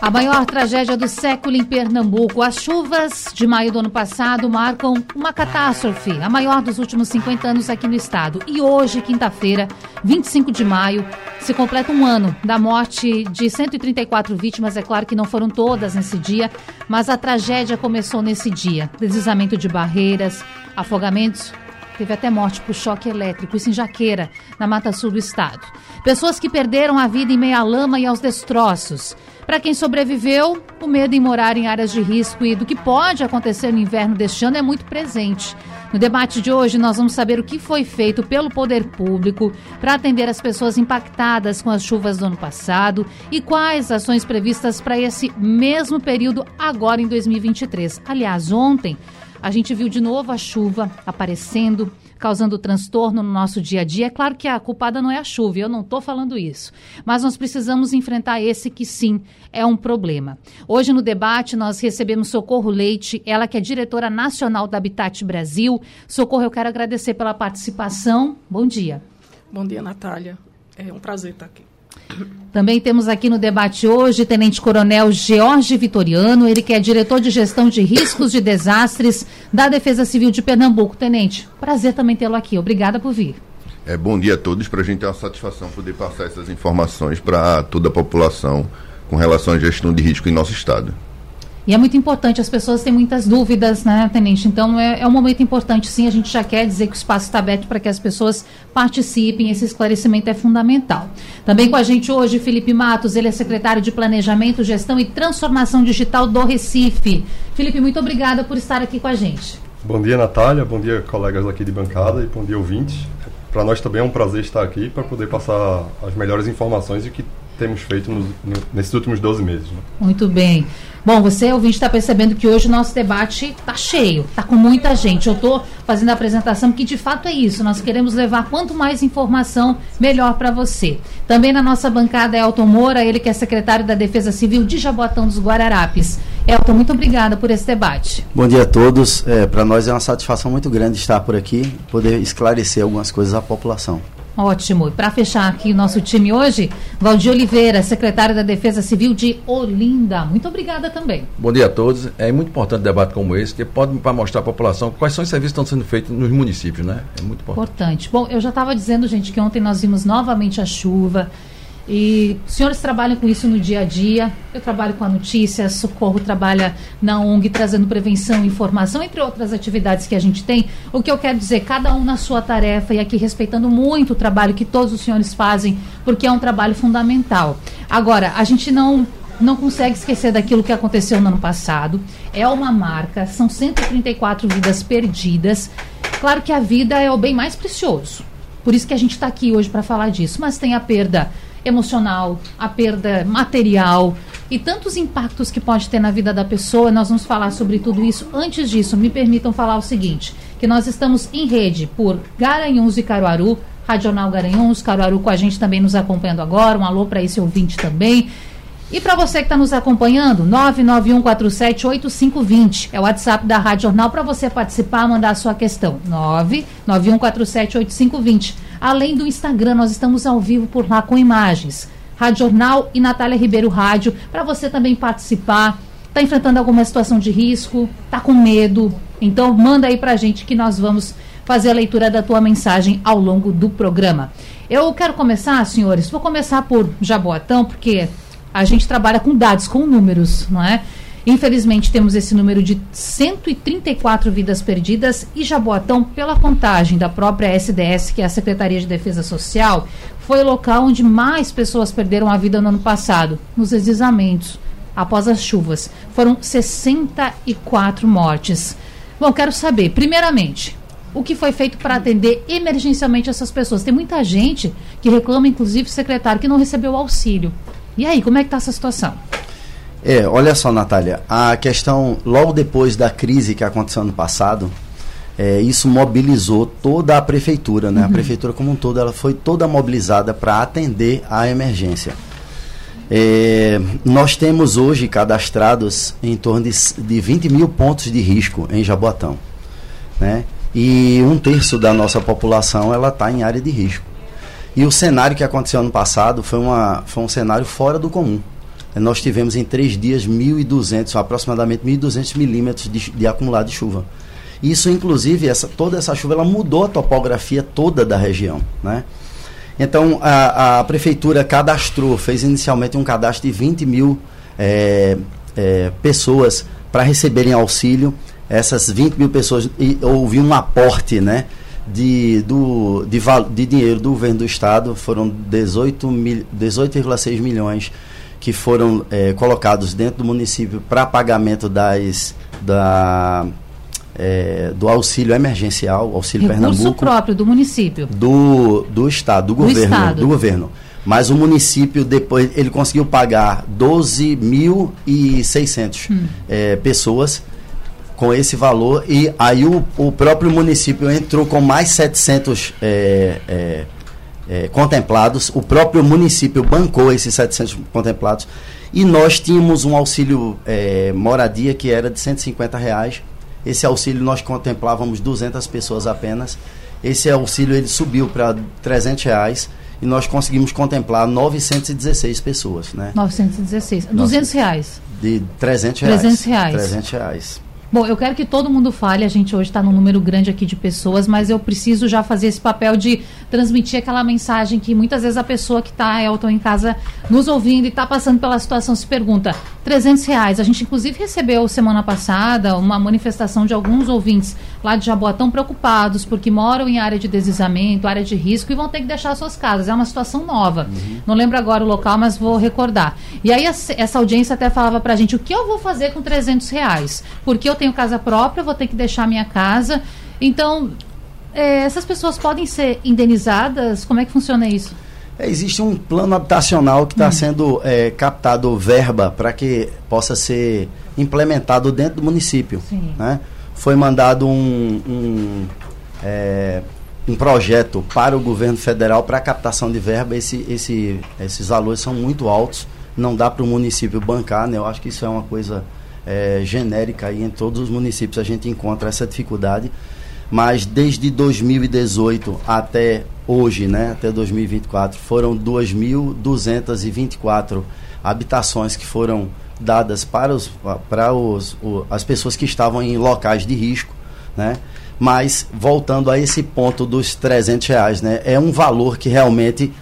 a maior tragédia do século em Pernambuco. As chuvas de maio do ano passado marcam uma catástrofe, a maior dos últimos 50 anos aqui no estado. E hoje, quinta-feira, 25 de maio, se completa um ano da morte de 134 vítimas. É claro que não foram todas nesse dia, mas a tragédia começou nesse dia. Deslizamento de barreiras, afogamentos Teve até morte por choque elétrico, isso em Jaqueira, na Mata Sul do estado. Pessoas que perderam a vida em meio à lama e aos destroços. Para quem sobreviveu, o medo em morar em áreas de risco e do que pode acontecer no inverno deste ano é muito presente. No debate de hoje, nós vamos saber o que foi feito pelo poder público para atender as pessoas impactadas com as chuvas do ano passado e quais ações previstas para esse mesmo período agora em 2023. Aliás, ontem a gente viu de novo a chuva aparecendo, causando transtorno no nosso dia a dia. É claro que a culpada não é a chuva, eu não estou falando isso. Mas nós precisamos enfrentar esse que sim é um problema. Hoje no debate nós recebemos Socorro Leite, ela que é diretora nacional da Habitat Brasil. Socorro, eu quero agradecer pela participação. Bom dia. Bom dia, Natália. É um prazer estar aqui. Também temos aqui no debate hoje Tenente Coronel George Vitoriano, ele que é diretor de gestão de riscos de desastres da Defesa Civil de Pernambuco. Tenente, prazer também tê-lo aqui. Obrigada por vir. É, bom dia a todos. Para a gente é uma satisfação poder passar essas informações para toda a população com relação à gestão de risco em nosso estado. E é muito importante, as pessoas têm muitas dúvidas, né, Tenente? Então é, é um momento importante, sim. A gente já quer dizer que o espaço está aberto para que as pessoas participem. Esse esclarecimento é fundamental. Também com a gente hoje, Felipe Matos, ele é secretário de Planejamento, Gestão e Transformação Digital do Recife. Felipe, muito obrigada por estar aqui com a gente. Bom dia, Natália. Bom dia, colegas aqui de bancada e bom dia, ouvintes. Para nós também é um prazer estar aqui para poder passar as melhores informações e que temos feito nos, nesses últimos 12 meses. Né? Muito bem. Bom, você, ouvinte, está percebendo que hoje o nosso debate está cheio, está com muita gente. Eu estou fazendo a apresentação porque, de fato, é isso. Nós queremos levar quanto mais informação, melhor para você. Também na nossa bancada é Elton Moura, ele que é secretário da Defesa Civil de Jabotão dos Guararapes. Elton, muito obrigada por esse debate. Bom dia a todos. É, para nós é uma satisfação muito grande estar por aqui, poder esclarecer algumas coisas à população. Ótimo. E para fechar aqui o nosso time hoje, Valdir Oliveira, secretário da Defesa Civil de Olinda. Muito obrigada também. Bom dia a todos. É muito importante um debate como esse, que pode para mostrar à população quais são os serviços que estão sendo feitos nos municípios, né? É muito importante. Importante. Bom, eu já estava dizendo, gente, que ontem nós vimos novamente a chuva. E os senhores trabalham com isso no dia a dia. Eu trabalho com a notícia, Socorro trabalha na ONG trazendo prevenção e informação, entre outras atividades que a gente tem. O que eu quero dizer, cada um na sua tarefa e aqui respeitando muito o trabalho que todos os senhores fazem, porque é um trabalho fundamental. Agora, a gente não não consegue esquecer daquilo que aconteceu no ano passado. É uma marca, são 134 vidas perdidas. Claro que a vida é o bem mais precioso. Por isso que a gente está aqui hoje para falar disso. Mas tem a perda emocional, a perda material e tantos impactos que pode ter na vida da pessoa. Nós vamos falar sobre tudo isso. Antes disso, me permitam falar o seguinte: que nós estamos em rede por Garanhuns e Caruaru, Radional Garanhuns, Caruaru com a gente também nos acompanhando agora. Um alô para esse ouvinte também. E para você que está nos acompanhando, 991478520 é o WhatsApp da Rádio Jornal para você participar, mandar a sua questão. 991478520. Além do Instagram, nós estamos ao vivo por lá com imagens. Rádio Jornal e Natália Ribeiro Rádio, para você também participar. Está enfrentando alguma situação de risco? Está com medo? Então manda aí para a gente que nós vamos fazer a leitura da tua mensagem ao longo do programa. Eu quero começar, senhores, vou começar por Jaboatão, porque a gente trabalha com dados, com números, não é? Infelizmente, temos esse número de 134 vidas perdidas e Jaboatão, pela contagem da própria SDS, que é a Secretaria de Defesa Social, foi o local onde mais pessoas perderam a vida no ano passado, nos deslizamentos, após as chuvas. Foram 64 mortes. Bom, quero saber, primeiramente, o que foi feito para atender emergencialmente essas pessoas? Tem muita gente que reclama, inclusive, secretário, que não recebeu auxílio. E aí, como é que está essa situação? É, olha só, Natália, a questão, logo depois da crise que aconteceu ano passado, é, isso mobilizou toda a prefeitura, né? Uhum. A prefeitura como um todo, ela foi toda mobilizada para atender a emergência. É, nós temos hoje cadastrados em torno de, de 20 mil pontos de risco em Jaboatão. Né? E um terço da nossa população ela está em área de risco. E o cenário que aconteceu ano passado foi, uma, foi um cenário fora do comum. Nós tivemos em três dias 1.200, aproximadamente 1.200 milímetros de, de acumulado de chuva. Isso, inclusive, essa, toda essa chuva ela mudou a topografia toda da região. Né? Então, a, a prefeitura cadastrou, fez inicialmente um cadastro de 20 mil é, é, pessoas para receberem auxílio. Essas 20 mil pessoas, e, houve um aporte né, de, do, de, de dinheiro do governo do estado, foram 18,6 mil, 18 milhões que foram é, colocados dentro do município para pagamento das, da, é, do auxílio emergencial, auxílio Recurso Pernambuco. próprio do município. Do, do estado, do, do governo, estado. do governo. Mas o município depois ele conseguiu pagar 12.600 hum. é, pessoas com esse valor e aí o, o próprio município entrou com mais 700 é, é, contemplados. O próprio município bancou esses 700 contemplados e nós tínhamos um auxílio é, moradia que era de 150 reais esse auxílio nós contemplávamos 200 pessoas apenas. Esse auxílio ele subiu para 300 reais e nós conseguimos contemplar 916 pessoas, né? 916. 200 reais. De 300 reais. 300 reais. 300 reais. Bom, eu quero que todo mundo fale. A gente hoje está num número grande aqui de pessoas, mas eu preciso já fazer esse papel de transmitir aquela mensagem que muitas vezes a pessoa que está, Elton, em casa nos ouvindo e está passando pela situação se pergunta: 300 reais. A gente, inclusive, recebeu semana passada uma manifestação de alguns ouvintes lá de Jaboatão preocupados porque moram em área de deslizamento, área de risco e vão ter que deixar suas casas. É uma situação nova. Uhum. Não lembro agora o local, mas vou recordar. E aí essa audiência até falava para a gente: o que eu vou fazer com 300 reais? Porque eu tenho casa própria, vou ter que deixar minha casa. Então, é, essas pessoas podem ser indenizadas? Como é que funciona isso? É, existe um plano habitacional que está hum. sendo é, captado verba para que possa ser implementado dentro do município. Né? Foi mandado um, um, é, um projeto para o governo federal para captação de verba. Esse, esse, esses valores são muito altos, não dá para o município bancar. Né? Eu acho que isso é uma coisa é, genérica e em todos os municípios a gente encontra essa dificuldade. Mas desde 2018 até hoje, né, até 2024, foram 2.224 habitações que foram dadas para, os, para os, as pessoas que estavam em locais de risco, né? Mas voltando a esse ponto dos 300 reais, né? É um valor que realmente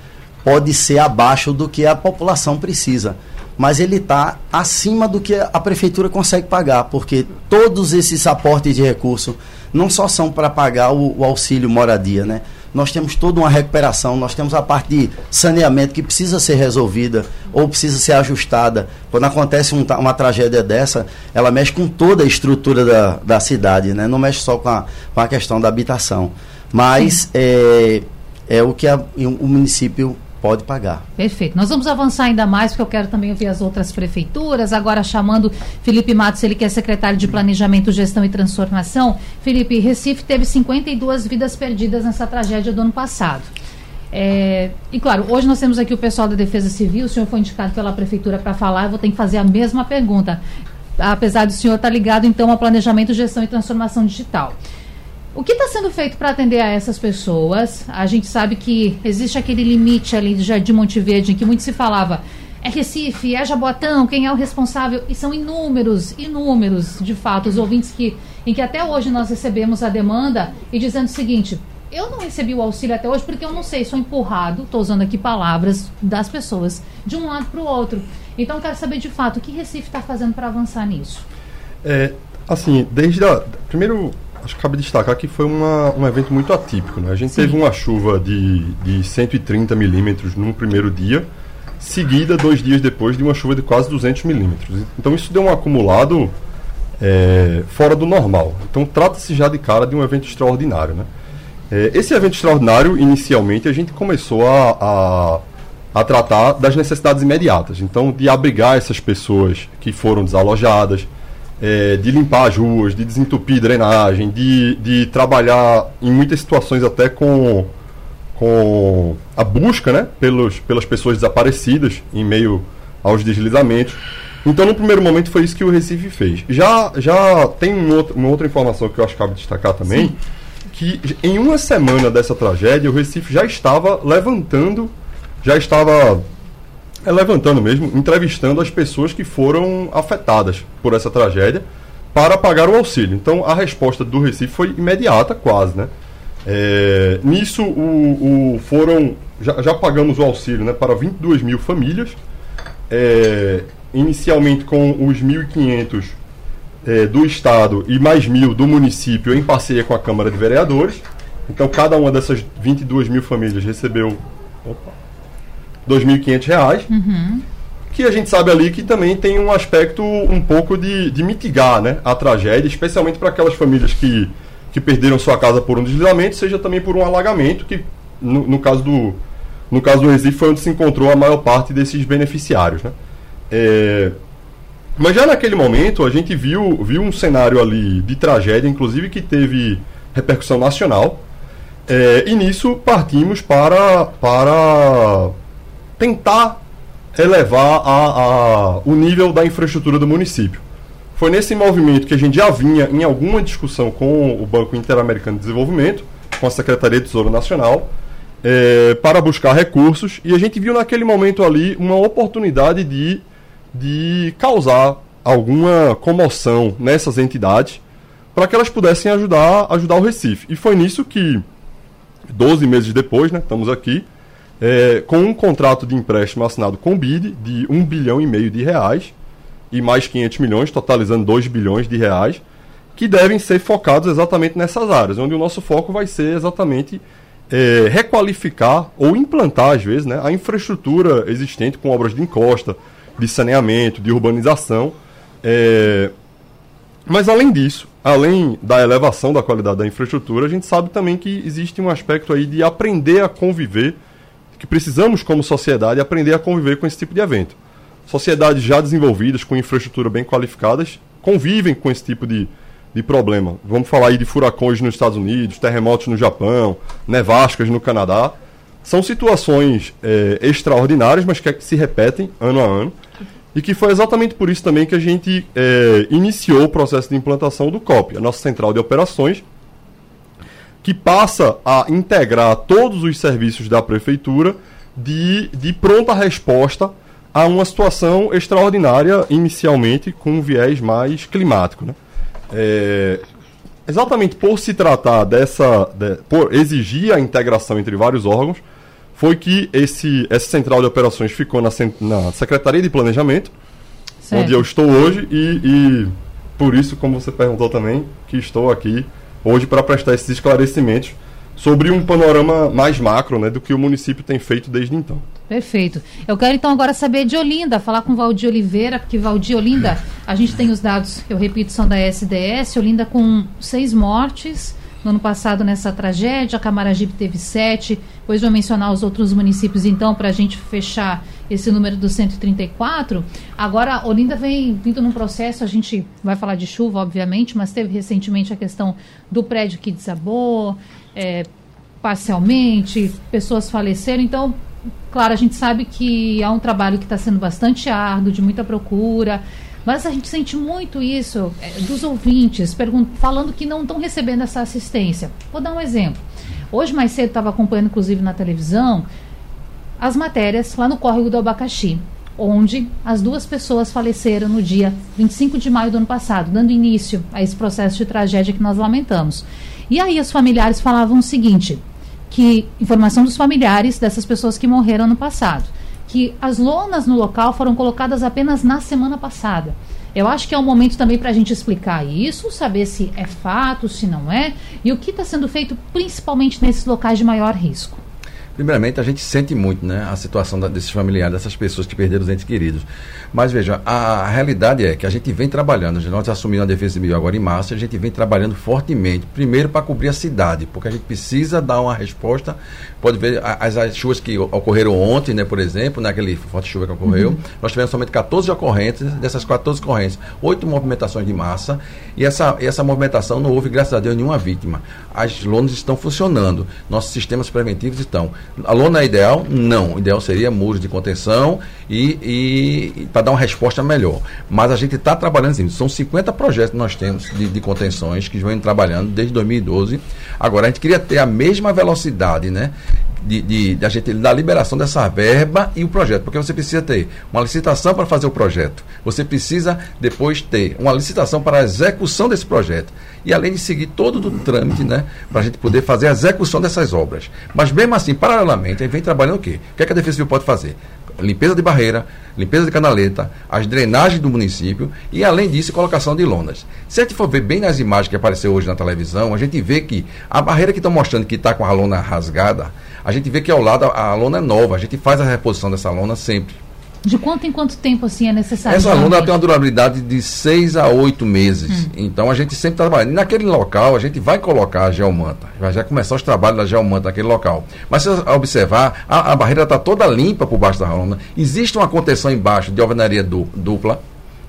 pode ser abaixo do que a população precisa mas ele está acima do que a prefeitura consegue pagar, porque todos esses aportes de recurso não só são para pagar o, o, auxílio moradia, né? Nós temos toda uma recuperação, nós temos a parte de saneamento que precisa ser resolvida ou precisa ser ajustada. Quando acontece um, uma tragédia dessa, ela mexe com toda a estrutura da, da cidade, né? Não mexe só com a, com a questão da habitação. Mas é, é o que a, o município pode pagar. Perfeito. Nós vamos avançar ainda mais, porque eu quero também ouvir as outras prefeituras. Agora chamando Felipe Matos, ele que é secretário de Planejamento, Gestão e Transformação. Felipe, Recife teve 52 vidas perdidas nessa tragédia do ano passado. É, e claro, hoje nós temos aqui o pessoal da Defesa Civil, o senhor foi indicado pela Prefeitura para falar, eu vou ter que fazer a mesma pergunta. Apesar do senhor estar ligado, então, ao Planejamento, Gestão e Transformação Digital. O que está sendo feito para atender a essas pessoas? A gente sabe que existe aquele limite ali de Jardim Monte Verde em que muito se falava é Recife, é Jaboatão, quem é o responsável? E são inúmeros, inúmeros, de fato, os ouvintes que, em que até hoje nós recebemos a demanda e dizendo o seguinte, eu não recebi o auxílio até hoje porque eu não sei, sou empurrado, estou usando aqui palavras das pessoas, de um lado para o outro. Então, quero saber de fato o que Recife está fazendo para avançar nisso. É, assim, desde a. Primeiro, acho que cabe destacar que foi uma, um evento muito atípico. Né? A gente Sim. teve uma chuva de, de 130 milímetros no primeiro dia, seguida dois dias depois de uma chuva de quase 200 milímetros. Então isso deu um acumulado é, fora do normal. Então trata-se já de cara de um evento extraordinário. Né? É, esse evento extraordinário, inicialmente, a gente começou a, a, a tratar das necessidades imediatas. Então, de abrigar essas pessoas que foram desalojadas, é, de limpar as ruas, de desentupir drenagem, de, de trabalhar em muitas situações até com, com a busca né, pelos, pelas pessoas desaparecidas em meio aos deslizamentos. Então, no primeiro momento, foi isso que o Recife fez. Já, já tem um outro, uma outra informação que eu acho que cabe destacar também, Sim. que em uma semana dessa tragédia, o Recife já estava levantando, já estava é, levantando mesmo, entrevistando as pessoas que foram afetadas por essa tragédia para pagar o auxílio. Então, a resposta do Recife foi imediata, quase, né? É, nisso, o, o, foram já, já, pagamos o auxílio né, para 22 mil famílias. É, inicialmente com os 1.500 é, do Estado e mais mil do município em parceria com a Câmara de Vereadores. Então, cada uma dessas 22 mil famílias recebeu R$ 2.500. Uhum. Que a gente sabe ali que também tem um aspecto um pouco de, de mitigar né, a tragédia, especialmente para aquelas famílias que, que perderam sua casa por um deslizamento, seja também por um alagamento, que no, no caso do, no caso do Recife foi onde se encontrou a maior parte desses beneficiários. Né? É, mas já naquele momento a gente viu, viu um cenário ali de tragédia, inclusive que teve repercussão nacional. É, e nisso partimos para, para tentar elevar a, a, o nível da infraestrutura do município. Foi nesse movimento que a gente já vinha em alguma discussão com o Banco Interamericano de Desenvolvimento, com a Secretaria de Tesouro Nacional, é, para buscar recursos, e a gente viu naquele momento ali uma oportunidade de de causar alguma comoção nessas entidades para que elas pudessem ajudar, ajudar o Recife. E foi nisso que, 12 meses depois, né, estamos aqui, é, com um contrato de empréstimo assinado com o BID de 1 bilhão e meio de reais e mais 500 milhões, totalizando 2 bilhões de reais, que devem ser focados exatamente nessas áreas, onde o nosso foco vai ser exatamente é, requalificar ou implantar, às vezes, né, a infraestrutura existente com obras de encosta, de saneamento, de urbanização. É... Mas além disso, além da elevação da qualidade da infraestrutura, a gente sabe também que existe um aspecto aí de aprender a conviver, que precisamos como sociedade aprender a conviver com esse tipo de evento. Sociedades já desenvolvidas, com infraestrutura bem qualificadas, convivem com esse tipo de, de problema. Vamos falar aí de furacões nos Estados Unidos, terremotos no Japão, nevascas no Canadá. São situações é, extraordinárias, mas que se repetem ano a ano. E que foi exatamente por isso também que a gente é, iniciou o processo de implantação do COP, a nossa central de operações, que passa a integrar todos os serviços da prefeitura de, de pronta resposta a uma situação extraordinária, inicialmente com um viés mais climático. Né? É, exatamente por se tratar dessa. De, por exigir a integração entre vários órgãos, foi que esse, essa central de operações ficou na, na Secretaria de Planejamento, certo. onde eu estou hoje, e, e por isso, como você perguntou também, que estou aqui hoje para prestar esses esclarecimentos sobre um panorama mais macro né, do que o município tem feito desde então. Perfeito. Eu quero então agora saber de Olinda, falar com Valdir Oliveira, porque Valdir Olinda, a gente tem os dados, eu repito, são da SDS, Olinda com seis mortes, no ano passado nessa tragédia, Camaragibe teve sete. Depois vou mencionar os outros municípios, então, para a gente fechar esse número dos 134. Agora, Olinda vem vindo num processo, a gente vai falar de chuva, obviamente, mas teve recentemente a questão do prédio que desabou, é, parcialmente, pessoas faleceram. Então, claro, a gente sabe que há um trabalho que está sendo bastante árduo, de muita procura. Mas a gente sente muito isso é, dos ouvintes falando que não estão recebendo essa assistência. Vou dar um exemplo. Hoje mais cedo estava acompanhando, inclusive na televisão, as matérias lá no córrego do Abacaxi, onde as duas pessoas faleceram no dia 25 de maio do ano passado, dando início a esse processo de tragédia que nós lamentamos. E aí os familiares falavam o seguinte, que informação dos familiares dessas pessoas que morreram no passado que as lonas no local foram colocadas apenas na semana passada. Eu acho que é um momento também para a gente explicar isso, saber se é fato, se não é, e o que está sendo feito principalmente nesses locais de maior risco. Primeiramente, a gente sente muito né, a situação da, desses familiares, dessas pessoas que perderam os entes queridos. Mas veja, a, a realidade é que a gente vem trabalhando, nós assumimos a Defesa Civil agora em março, a gente vem trabalhando fortemente, primeiro para cobrir a cidade, porque a gente precisa dar uma resposta. Pode ver as, as chuvas que ocorreram ontem, né, por exemplo, naquele forte chuva que ocorreu, uhum. nós tivemos somente 14 ocorrentes, dessas 14 ocorrências, oito movimentações de massa, e essa, essa movimentação não houve, graças a Deus, nenhuma vítima. As lonas estão funcionando, nossos sistemas preventivos estão. A lona é ideal? Não. O ideal seria muros de contenção e, e, e para dar uma resposta melhor. Mas a gente está trabalhando assim, são 50 projetos que nós temos de, de contenções que vêm trabalhando desde 2012. Agora, a gente queria ter a mesma velocidade, né? De, de, de, a gente da liberação dessa verba e o projeto, porque você precisa ter uma licitação para fazer o projeto, você precisa depois ter uma licitação para a execução desse projeto e além de seguir todo o trâmite, né, para a gente poder fazer a execução dessas obras. Mas mesmo assim, paralelamente, a gente vem trabalhando o quê? O que, é que a Defesa Civil pode fazer? Limpeza de barreira, limpeza de canaleta, as drenagens do município e, além disso, colocação de lonas. Se a gente for ver bem nas imagens que apareceu hoje na televisão, a gente vê que a barreira que estão mostrando que está com a lona rasgada, a gente vê que ao lado a, a lona é nova, a gente faz a reposição dessa lona sempre. De quanto em quanto tempo assim é necessário? Essa lona tem uma durabilidade de seis a oito meses. Hum. Então a gente sempre está trabalhando. E naquele local a gente vai colocar a geomanta. Vai já começar os trabalhos da geomanta naquele local. Mas se você observar, a, a barreira está toda limpa por baixo da lona. Existe uma contenção embaixo de alvenaria dupla.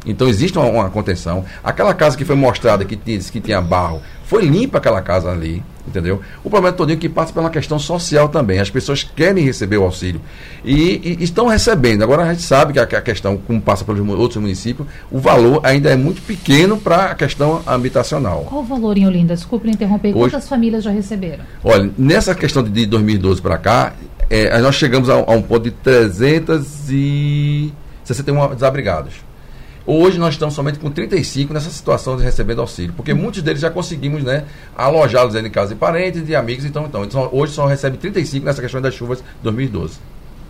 Então existe uma, uma contenção. Aquela casa que foi mostrada que, que tinha barro, foi limpa aquela casa ali. Entendeu? O problema todo é que passa pela questão social também. As pessoas querem receber o auxílio e, e estão recebendo. Agora a gente sabe que a, a, questão, como passa pelos outros municípios, o valor ainda é muito pequeno para a questão habitacional. Qual o valor em Olinda? Desculpe interromper. Hoje, Quantas famílias já receberam? Olha, nessa questão de, de 2012 para cá, é, nós chegamos a, a um ponto de 361 desabrigados. Hoje nós estamos somente com 35 nessa situação de recebendo auxílio, porque muitos deles já conseguimos né, alojá-los em casa de parentes, de amigos, então, então, então hoje só recebe 35 nessa questão das chuvas de 2012.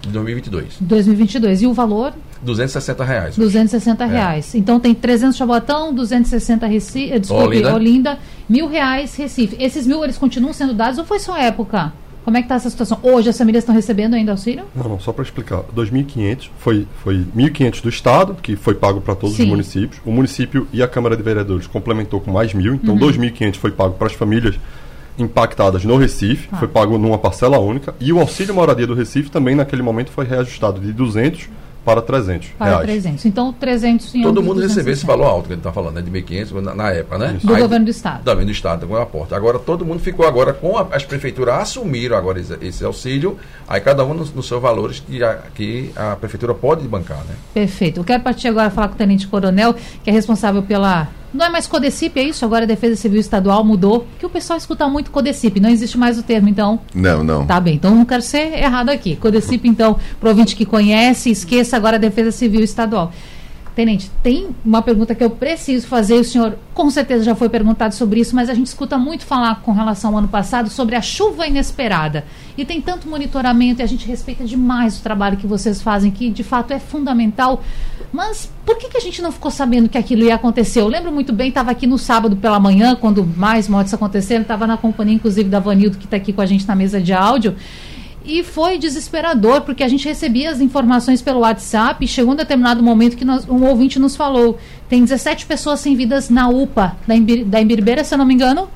De 2022. 2022. E o valor? 260 reais. 260 é. reais. Então tem 300 Jabotão, 260 Recife, eh, desculpe, Olinda. Olinda, mil reais Recife. Esses mil eles continuam sendo dados ou foi só época? Como é que está essa situação? Hoje as famílias estão recebendo ainda auxílio? Não, não só para explicar. 2.500 foi, foi 1.500 do Estado, que foi pago para todos Sim. os municípios. O município e a Câmara de Vereadores complementou com mais mil, então uhum. 2.500 foi pago para as famílias impactadas no Recife, ah. foi pago numa parcela única. E o auxílio moradia do Recife também naquele momento foi reajustado de 200 para 300 para reais. 300. Então, 300 em Todo mundo recebeu esse valor alto que ele está falando, né? De 1.500 na, na, época, né? Do Aí, governo do Estado. Também do Estado, com a porta. Agora, todo mundo ficou agora com a, as prefeituras assumiram agora esse, esse auxílio, aí cada um nos no seus valores que a, que a prefeitura pode bancar, né? Perfeito. Eu quero partir agora falar com o Tenente Coronel, que é responsável pela não é mais Codecip, é isso? Agora a Defesa Civil Estadual mudou. Que o pessoal escuta muito Codecip, não existe mais o termo, então. Não, não. Tá bem, então não quero ser errado aqui. Codecip, então, o que conhece, esqueça agora a Defesa Civil Estadual. Tenente, tem uma pergunta que eu preciso fazer, o senhor com certeza já foi perguntado sobre isso, mas a gente escuta muito falar com relação ao ano passado sobre a chuva inesperada. E tem tanto monitoramento e a gente respeita demais o trabalho que vocês fazem, que de fato é fundamental. Mas por que, que a gente não ficou sabendo que aquilo ia acontecer? Eu lembro muito bem, estava aqui no sábado pela manhã, quando mais mortes aconteceram, estava na companhia, inclusive, da Vanildo, que está aqui com a gente na mesa de áudio. E foi desesperador, porque a gente recebia as informações pelo WhatsApp e chegou um determinado momento que nós, um ouvinte nos falou: tem 17 pessoas sem vidas na UPA da, Imbir, da Imbiribeira, se eu não me engano.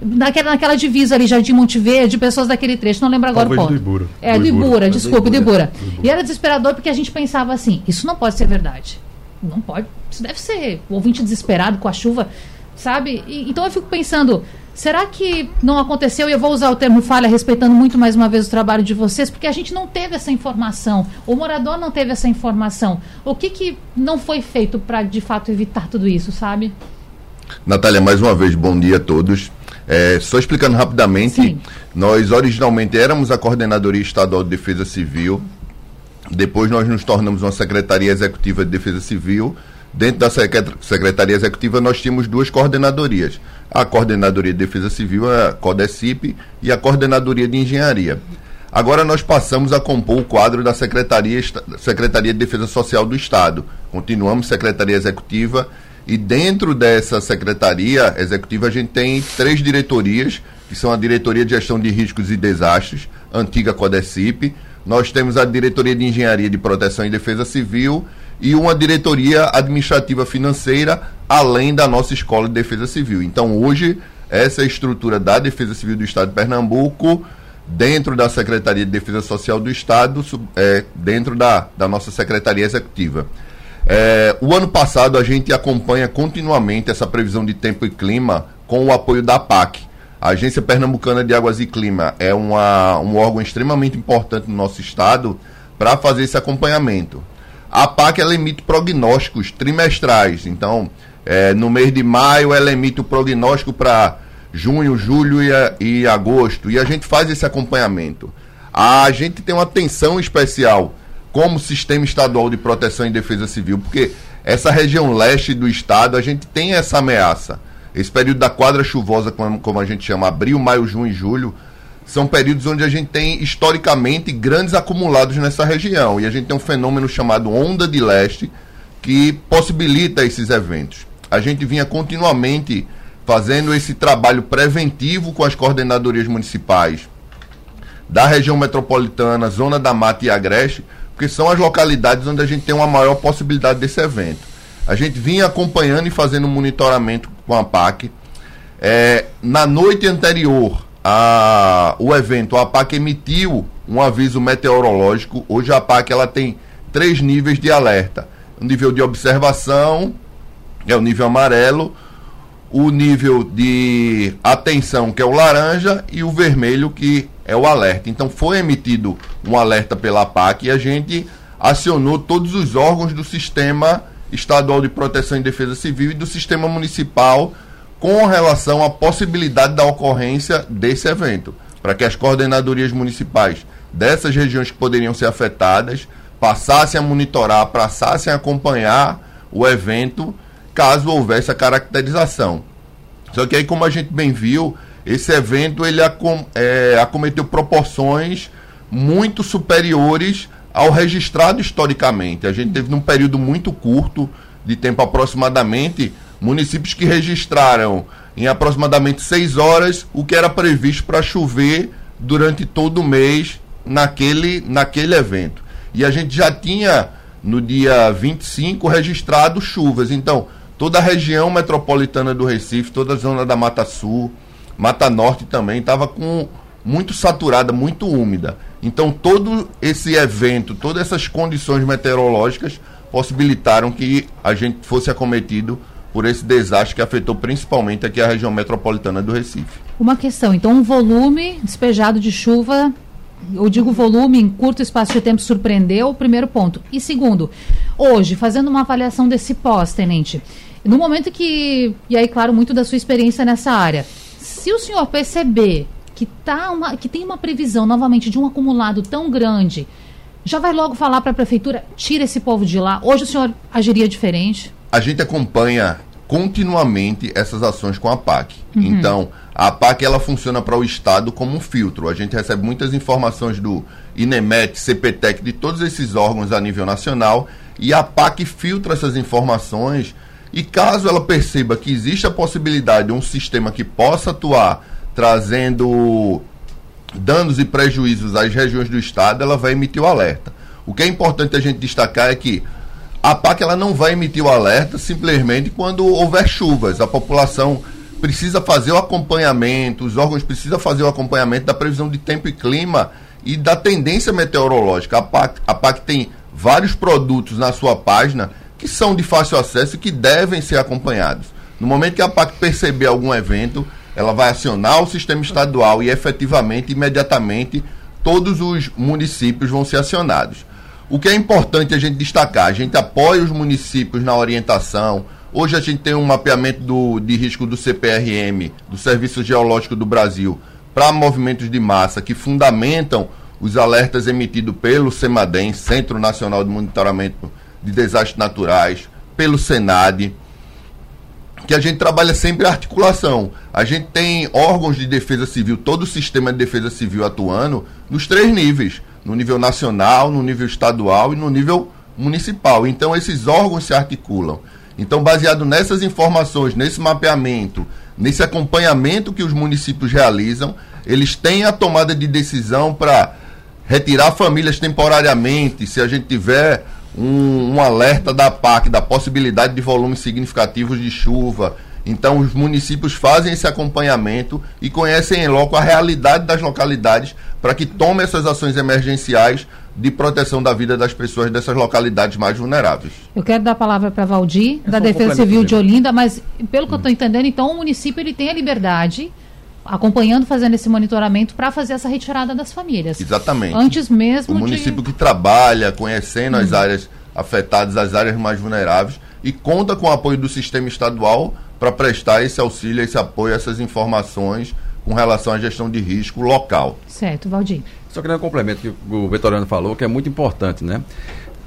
Naquela, naquela divisa ali, Jardim Monte Verde, pessoas daquele trecho, não lembro agora Talvez o ponto. Do Ibura. É, do, Ibura, Ibura, desculpe, do Ibura. do Ibura. E era desesperador porque a gente pensava assim: isso não pode ser verdade. Não pode. Isso deve ser o ouvinte desesperado com a chuva, sabe? E, então eu fico pensando: Será que não aconteceu, e eu vou usar o termo falha, respeitando muito mais uma vez o trabalho de vocês, porque a gente não teve essa informação, o morador não teve essa informação. O que, que não foi feito para, de fato, evitar tudo isso, sabe? Natália, mais uma vez, bom dia a todos. É, só explicando rapidamente, Sim. nós originalmente éramos a Coordenadoria Estadual de Defesa Civil, depois nós nos tornamos uma Secretaria Executiva de Defesa Civil, Dentro da Secretaria Executiva, nós tínhamos duas coordenadorias. A Coordenadoria de Defesa Civil, a CODECIP, e a Coordenadoria de Engenharia. Agora nós passamos a compor o quadro da Secretaria, Secretaria de Defesa Social do Estado. Continuamos Secretaria Executiva e dentro dessa Secretaria Executiva a gente tem três diretorias, que são a Diretoria de Gestão de Riscos e Desastres, antiga CODECIP, nós temos a Diretoria de Engenharia de Proteção e Defesa Civil e uma diretoria administrativa financeira, além da nossa Escola de Defesa Civil. Então, hoje, essa é estrutura da Defesa Civil do Estado de Pernambuco, dentro da Secretaria de Defesa Social do Estado, é, dentro da, da nossa Secretaria Executiva. É, o ano passado, a gente acompanha continuamente essa previsão de tempo e clima com o apoio da PAC. A Agência Pernambucana de Águas e Clima é uma, um órgão extremamente importante no nosso estado para fazer esse acompanhamento. A PAC ela emite prognósticos trimestrais, então é, no mês de maio ela emite o prognóstico para junho, julho e, e agosto, e a gente faz esse acompanhamento. A gente tem uma atenção especial como sistema estadual de proteção e defesa civil, porque essa região leste do estado a gente tem essa ameaça. Esse período da quadra chuvosa, como, como a gente chama, abril, maio, junho e julho, são períodos onde a gente tem historicamente grandes acumulados nessa região. E a gente tem um fenômeno chamado onda de leste que possibilita esses eventos. A gente vinha continuamente fazendo esse trabalho preventivo com as coordenadorias municipais da região metropolitana, Zona da Mata e Agreste, porque são as localidades onde a gente tem uma maior possibilidade desse evento. A gente vinha acompanhando e fazendo monitoramento com a PAC. É, na noite anterior a, o evento, a PAC emitiu um aviso meteorológico. Hoje a PAC ela tem três níveis de alerta: o nível de observação, é o nível amarelo, o nível de atenção, que é o laranja, e o vermelho, que é o alerta. Então foi emitido um alerta pela PAC e a gente acionou todos os órgãos do sistema estadual de proteção e defesa civil e do sistema municipal com relação à possibilidade da ocorrência desse evento, para que as coordenadorias municipais dessas regiões que poderiam ser afetadas passassem a monitorar, passassem a acompanhar o evento caso houvesse a caracterização. Só que aí, como a gente bem viu, esse evento ele acom é, acometeu proporções muito superiores ao registrado historicamente. A gente teve num período muito curto de tempo aproximadamente municípios que registraram em aproximadamente seis horas o que era previsto para chover durante todo o mês naquele, naquele evento. E a gente já tinha no dia 25 registrado chuvas. Então, toda a região metropolitana do Recife, toda a zona da Mata Sul, Mata Norte também estava com muito saturada, muito úmida. Então todo esse evento, todas essas condições meteorológicas possibilitaram que a gente fosse acometido por esse desastre que afetou principalmente aqui a região metropolitana do Recife. Uma questão, então um volume despejado de chuva, eu digo volume em curto espaço de tempo surpreendeu, primeiro ponto. E segundo, hoje, fazendo uma avaliação desse pós, tenente, no momento que, e aí claro, muito da sua experiência nessa área, se o senhor perceber que, tá uma, que tem uma previsão novamente de um acumulado tão grande, já vai logo falar para a prefeitura, tira esse povo de lá. Hoje o senhor agiria diferente? A gente acompanha continuamente essas ações com a PAC. Uhum. Então, a PAC ela funciona para o Estado como um filtro. A gente recebe muitas informações do INEMET, CPTEC, de todos esses órgãos a nível nacional, e a PAC filtra essas informações. E caso ela perceba que existe a possibilidade de um sistema que possa atuar trazendo danos e prejuízos às regiões do estado, ela vai emitir o alerta. O que é importante a gente destacar é que a PAC ela não vai emitir o alerta simplesmente quando houver chuvas. A população precisa fazer o acompanhamento, os órgãos precisam fazer o acompanhamento da previsão de tempo e clima e da tendência meteorológica. A PAC, a PAC tem vários produtos na sua página que são de fácil acesso e que devem ser acompanhados. No momento que a PAC perceber algum evento, ela vai acionar o sistema estadual e efetivamente, imediatamente, todos os municípios vão ser acionados. O que é importante a gente destacar, a gente apoia os municípios na orientação. Hoje a gente tem um mapeamento do, de risco do CPRM, do Serviço Geológico do Brasil, para movimentos de massa que fundamentam os alertas emitidos pelo CEMADEM, Centro Nacional de Monitoramento de Desastres Naturais, pelo SENAD que a gente trabalha sempre a articulação. A gente tem órgãos de defesa civil, todo o sistema de defesa civil atuando nos três níveis: no nível nacional, no nível estadual e no nível municipal. Então, esses órgãos se articulam. Então, baseado nessas informações, nesse mapeamento, nesse acompanhamento que os municípios realizam, eles têm a tomada de decisão para retirar famílias temporariamente, se a gente tiver um, um alerta da PAC da possibilidade de volumes significativos de chuva. Então, os municípios fazem esse acompanhamento e conhecem em loco a realidade das localidades para que tomem essas ações emergenciais de proteção da vida das pessoas dessas localidades mais vulneráveis. Eu quero dar a palavra para Valdir, da Defesa Civil de Olinda, mas pelo que eu estou entendendo, então o município ele tem a liberdade acompanhando, fazendo esse monitoramento para fazer essa retirada das famílias. Exatamente. Antes mesmo O município de... que trabalha, conhecendo as áreas afetadas, as áreas mais vulneráveis, e conta com o apoio do sistema estadual para prestar esse auxílio, esse apoio, essas informações com relação à gestão de risco local. Certo, Valdir. Só queria um complemento que o Vitoriano falou, que é muito importante, né?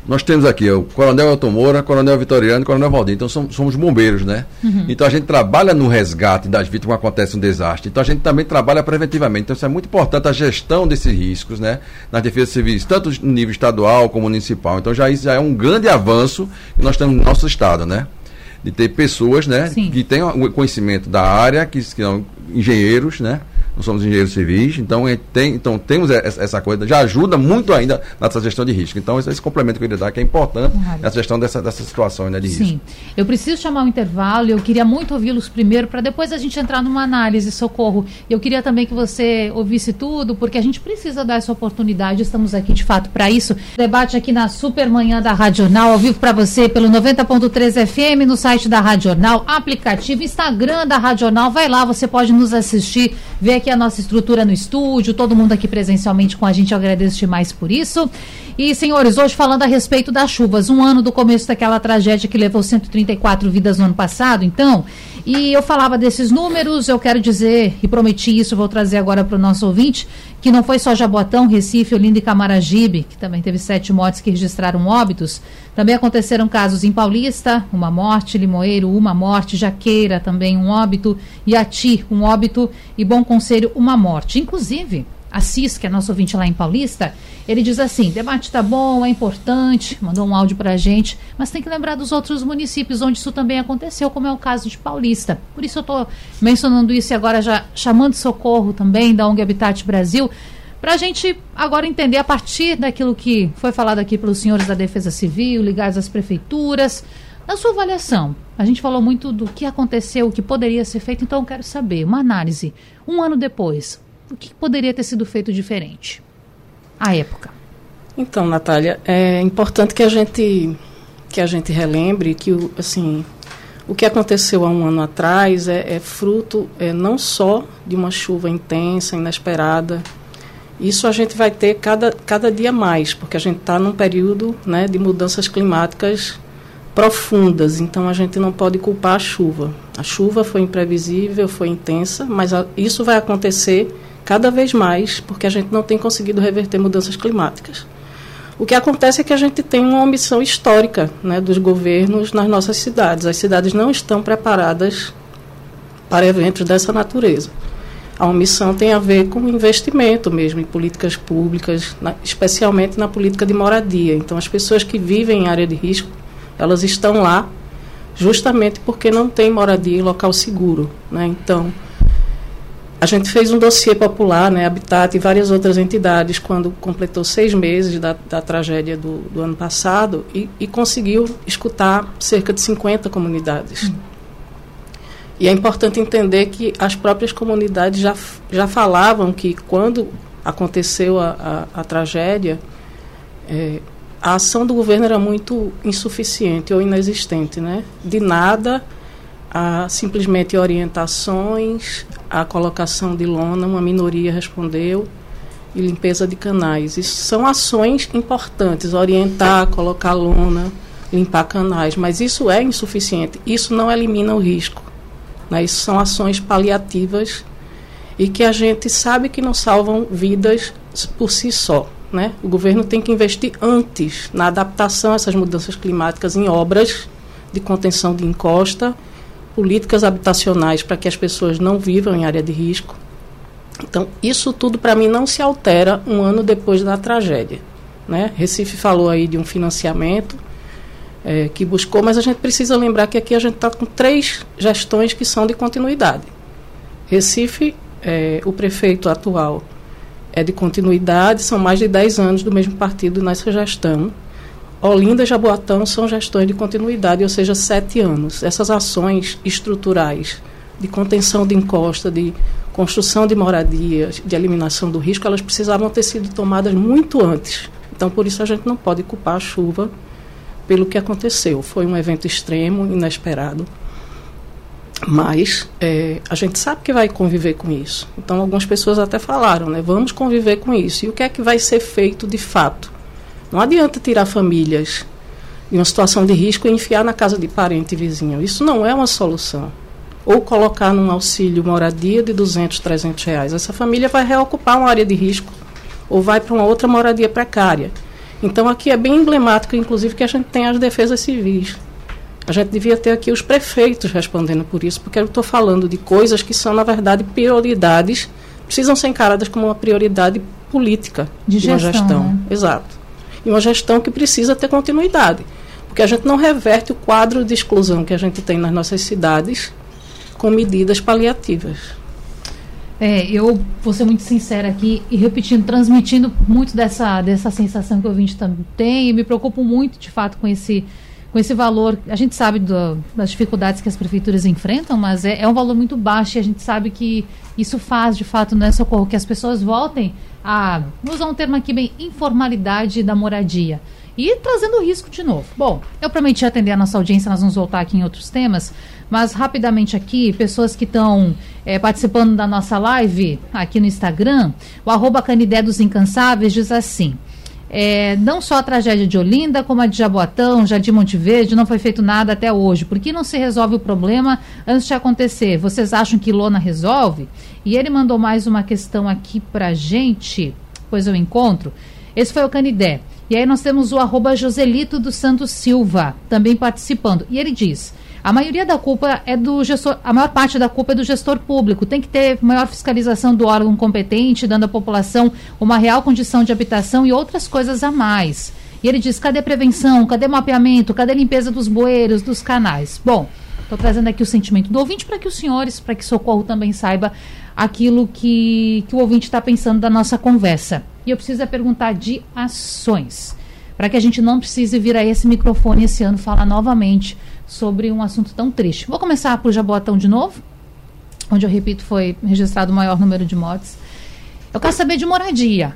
Nós temos aqui o Coronel Elton Moura, Coronel Vitoriano e Coronel Valdir. Então somos, somos bombeiros, né? Uhum. Então a gente trabalha no resgate das vítimas quando acontece um desastre. Então a gente também trabalha preventivamente. Então isso é muito importante a gestão desses riscos, né? Nas defesas civis, tanto no nível estadual como municipal. Então já isso já é um grande avanço que nós temos no nosso estado, né? De ter pessoas, né? Sim. Que tenham o conhecimento da área, que, que são engenheiros, né? Nós somos engenheiros civis, então, tem, então temos essa coisa, já ajuda muito ainda nessa gestão de risco. Então, esse, esse complemento que eu queria dar, que é importante nessa gestão dessa, dessas situações né, de Sim. risco. Eu preciso chamar um intervalo, eu queria muito ouvi-los primeiro, para depois a gente entrar numa análise, socorro. Eu queria também que você ouvisse tudo, porque a gente precisa dar essa oportunidade, estamos aqui de fato para isso. Debate aqui na Supermanhã da Radional, ao vivo para você pelo 90.3 FM, no site da Radional, aplicativo, Instagram da Radional, vai lá, você pode nos assistir, ver aqui a nossa estrutura no estúdio, todo mundo aqui presencialmente com a gente, eu agradeço demais por isso. E, senhores, hoje falando a respeito das chuvas, um ano do começo daquela tragédia que levou 134 vidas no ano passado, então, e eu falava desses números, eu quero dizer, e prometi isso, vou trazer agora para o nosso ouvinte, que não foi só Jabotão, Recife, Olinda e Camaragibe, que também teve sete mortes que registraram óbitos, também aconteceram casos em Paulista, uma morte, Limoeiro, uma morte, Jaqueira também um óbito, Iati, um óbito e Bom Conselho, uma morte. Inclusive, Assis, que é nosso ouvinte lá em Paulista, ele diz assim: debate tá bom, é importante, mandou um áudio para a gente, mas tem que lembrar dos outros municípios onde isso também aconteceu, como é o caso de Paulista. Por isso eu estou mencionando isso e agora já chamando socorro também da ONG Habitat Brasil, para a gente agora entender a partir daquilo que foi falado aqui pelos senhores da Defesa Civil, ligados às prefeituras. Na sua avaliação, a gente falou muito do que aconteceu, o que poderia ser feito, então eu quero saber, uma análise, um ano depois, o que poderia ter sido feito diferente à época? Então, Natália, é importante que a gente que a gente relembre que o, assim o que aconteceu há um ano atrás é, é fruto é, não só de uma chuva intensa, inesperada. Isso a gente vai ter cada, cada dia mais, porque a gente está num período né, de mudanças climáticas profundas, então a gente não pode culpar a chuva. A chuva foi imprevisível, foi intensa, mas a, isso vai acontecer cada vez mais, porque a gente não tem conseguido reverter mudanças climáticas. O que acontece é que a gente tem uma omissão histórica né, dos governos nas nossas cidades. As cidades não estão preparadas para eventos dessa natureza. A omissão tem a ver com investimento mesmo em políticas públicas, na, especialmente na política de moradia. Então, as pessoas que vivem em área de risco, elas estão lá justamente porque não tem moradia em local seguro. Né? Então, a gente fez um dossiê popular, né, Habitat e várias outras entidades, quando completou seis meses da, da tragédia do, do, ano passado, e, e, conseguiu escutar cerca de 50 comunidades. Hum. E é importante entender que as próprias comunidades já, já falavam que quando aconteceu a, a, a tragédia, é, a ação do governo era muito insuficiente ou inexistente. Né? De nada a simplesmente orientações, a colocação de lona, uma minoria respondeu, e limpeza de canais. Isso são ações importantes, orientar, colocar lona, limpar canais, mas isso é insuficiente, isso não elimina o risco. Né? Isso são ações paliativas e que a gente sabe que não salvam vidas por si só. Né? O governo tem que investir antes na adaptação a essas mudanças climáticas em obras de contenção de encosta políticas habitacionais para que as pessoas não vivam em área de risco. Então, isso tudo para mim não se altera um ano depois da tragédia. Né? Recife falou aí de um financiamento é, que buscou, mas a gente precisa lembrar que aqui a gente está com três gestões que são de continuidade. Recife, é, o prefeito atual é de continuidade, são mais de 10 anos do mesmo partido nessa gestão. Olinda e Jaboatão são gestões de continuidade, ou seja, sete anos. Essas ações estruturais de contenção de encosta, de construção de moradias, de eliminação do risco, elas precisavam ter sido tomadas muito antes. Então, por isso, a gente não pode culpar a chuva pelo que aconteceu. Foi um evento extremo, inesperado. Mas é, a gente sabe que vai conviver com isso. Então, algumas pessoas até falaram, né? Vamos conviver com isso. E o que é que vai ser feito de fato? Não adianta tirar famílias de uma situação de risco e enfiar na casa de parente e vizinho. Isso não é uma solução. Ou colocar num auxílio moradia de 200, 300 reais. Essa família vai reocupar uma área de risco ou vai para uma outra moradia precária. Então, aqui é bem emblemático, inclusive, que a gente tem as defesas civis a gente devia ter aqui os prefeitos respondendo por isso, porque eu estou falando de coisas que são, na verdade, prioridades, precisam ser encaradas como uma prioridade política de, de gestão. Uma gestão. Né? Exato. E uma gestão que precisa ter continuidade. Porque a gente não reverte o quadro de exclusão que a gente tem nas nossas cidades com medidas paliativas. É, eu vou ser muito sincera aqui e repetindo, transmitindo muito dessa, dessa sensação que o ouvinte tem e me preocupo muito, de fato, com esse com esse valor, a gente sabe do, das dificuldades que as prefeituras enfrentam, mas é, é, um valor muito baixo e a gente sabe que isso faz, de fato, não é socorro, que as pessoas voltem a, usar um termo aqui bem, informalidade da moradia. E trazendo risco de novo. Bom, eu prometi atender a nossa audiência, nós vamos voltar aqui em outros temas, mas rapidamente aqui, pessoas que estão é, participando da nossa live aqui no Instagram, o arroba Canidé dos Incansáveis diz assim. É, não só a tragédia de Olinda, como a de Jaboatão, Jardim Monte Verde, não foi feito nada até hoje. Por que não se resolve o problema antes de acontecer? Vocês acham que Lona resolve? E ele mandou mais uma questão aqui pra gente, pois eu encontro. Esse foi o Canidé. E aí nós temos o arroba Joselito dos Santos Silva também participando. E ele diz: a maioria da culpa é do gestor, a maior parte da culpa é do gestor público. Tem que ter maior fiscalização do órgão competente, dando à população uma real condição de habitação e outras coisas a mais. E ele diz: cadê prevenção? Cadê mapeamento? Cadê limpeza dos bueiros, dos canais? Bom, estou trazendo aqui o sentimento do ouvinte para que os senhores, para que Socorro também saiba aquilo que, que o ouvinte está pensando da nossa conversa. E eu preciso é perguntar de ações, para que a gente não precise vir a esse microfone esse ano falar novamente sobre um assunto tão triste. Vou começar por Jaboatão de novo, onde eu repito foi registrado o maior número de mortes. Eu quero saber de moradia.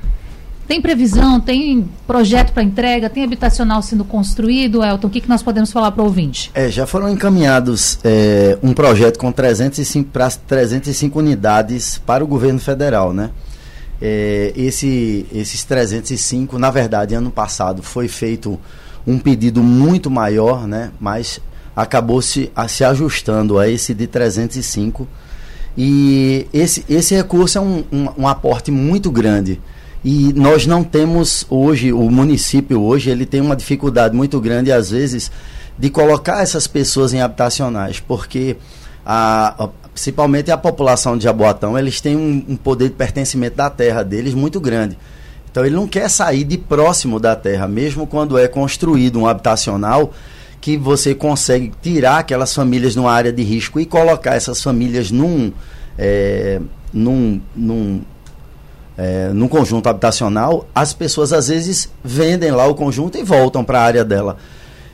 Tem previsão, tem projeto para entrega, tem habitacional sendo construído, Elton? O que, que nós podemos falar para o ouvinte? É, já foram encaminhados é, um projeto com 305, para 305 unidades para o governo federal, né? É, esse, esses 305, na verdade, ano passado foi feito um pedido muito maior, né? Mas acabou se, a, se ajustando a esse de 305. E esse, esse recurso é um, um, um aporte muito grande. E nós não temos hoje, o município hoje, ele tem uma dificuldade muito grande, às vezes, de colocar essas pessoas em habitacionais, porque a, a, principalmente a população de Jaboatão, eles têm um, um, poder de pertencimento da terra deles muito grande. Então ele não quer sair de próximo da terra, mesmo quando é construído um habitacional, que você consegue tirar aquelas famílias numa área de risco e colocar essas famílias num, é, num, num, é, num conjunto habitacional, as pessoas às vezes vendem lá o conjunto e voltam para a área dela.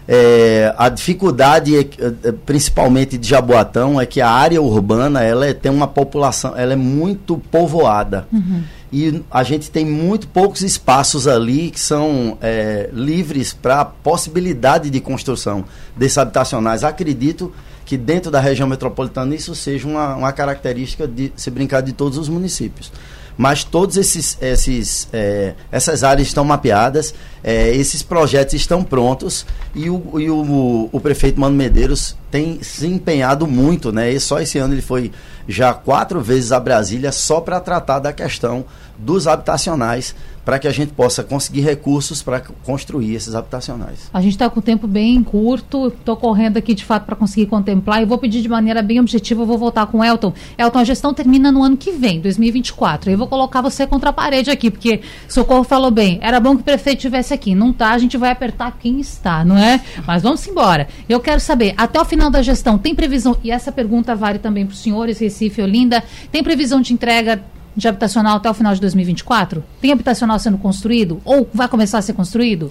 É, a dificuldade, é, é, principalmente de Jaboatão, é que a área urbana ela é, tem uma população, ela é muito povoada. Uhum e a gente tem muito poucos espaços ali que são é, livres para possibilidade de construção desses habitacionais. Acredito que dentro da região metropolitana isso seja uma, uma característica de se brincar de todos os municípios mas todos esses, esses é, essas áreas estão mapeadas, é, esses projetos estão prontos e, o, e o, o, prefeito Mano Medeiros tem se empenhado muito, né? E só esse ano ele foi já quatro vezes a Brasília só para tratar da questão dos habitacionais para que a gente possa conseguir recursos para construir esses habitacionais. A gente está com o tempo bem curto, estou correndo aqui de fato para conseguir contemplar e vou pedir de maneira bem objetiva, vou voltar com o Elton. Elton, a gestão termina no ano que vem, 2024. Eu vou colocar você contra a parede aqui, porque Socorro falou bem, era bom que o prefeito estivesse aqui. Não tá, a gente vai apertar quem está, não é? Mas vamos embora. Eu quero saber, até o final da gestão, tem previsão, e essa pergunta vale também para os senhores, Recife, Olinda, tem previsão de entrega de habitacional até o final de 2024? Tem habitacional sendo construído? Ou vai começar a ser construído?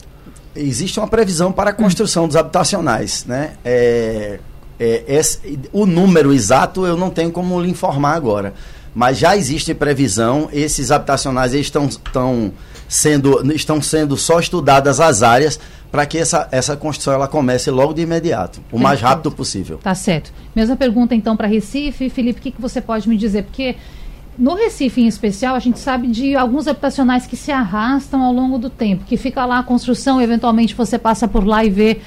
Existe uma previsão para a construção hum. dos habitacionais. Né? É, é, esse, o número exato eu não tenho como lhe informar agora. Mas já existe previsão, esses habitacionais estão, estão sendo, estão sendo só estudadas as áreas para que essa, essa construção ela comece logo de imediato, o mais rápido possível. Tá certo. Mesma pergunta então para Recife. Felipe, o que, que você pode me dizer? Porque no Recife, em especial, a gente sabe de alguns habitacionais que se arrastam ao longo do tempo, que fica lá a construção, eventualmente você passa por lá e vê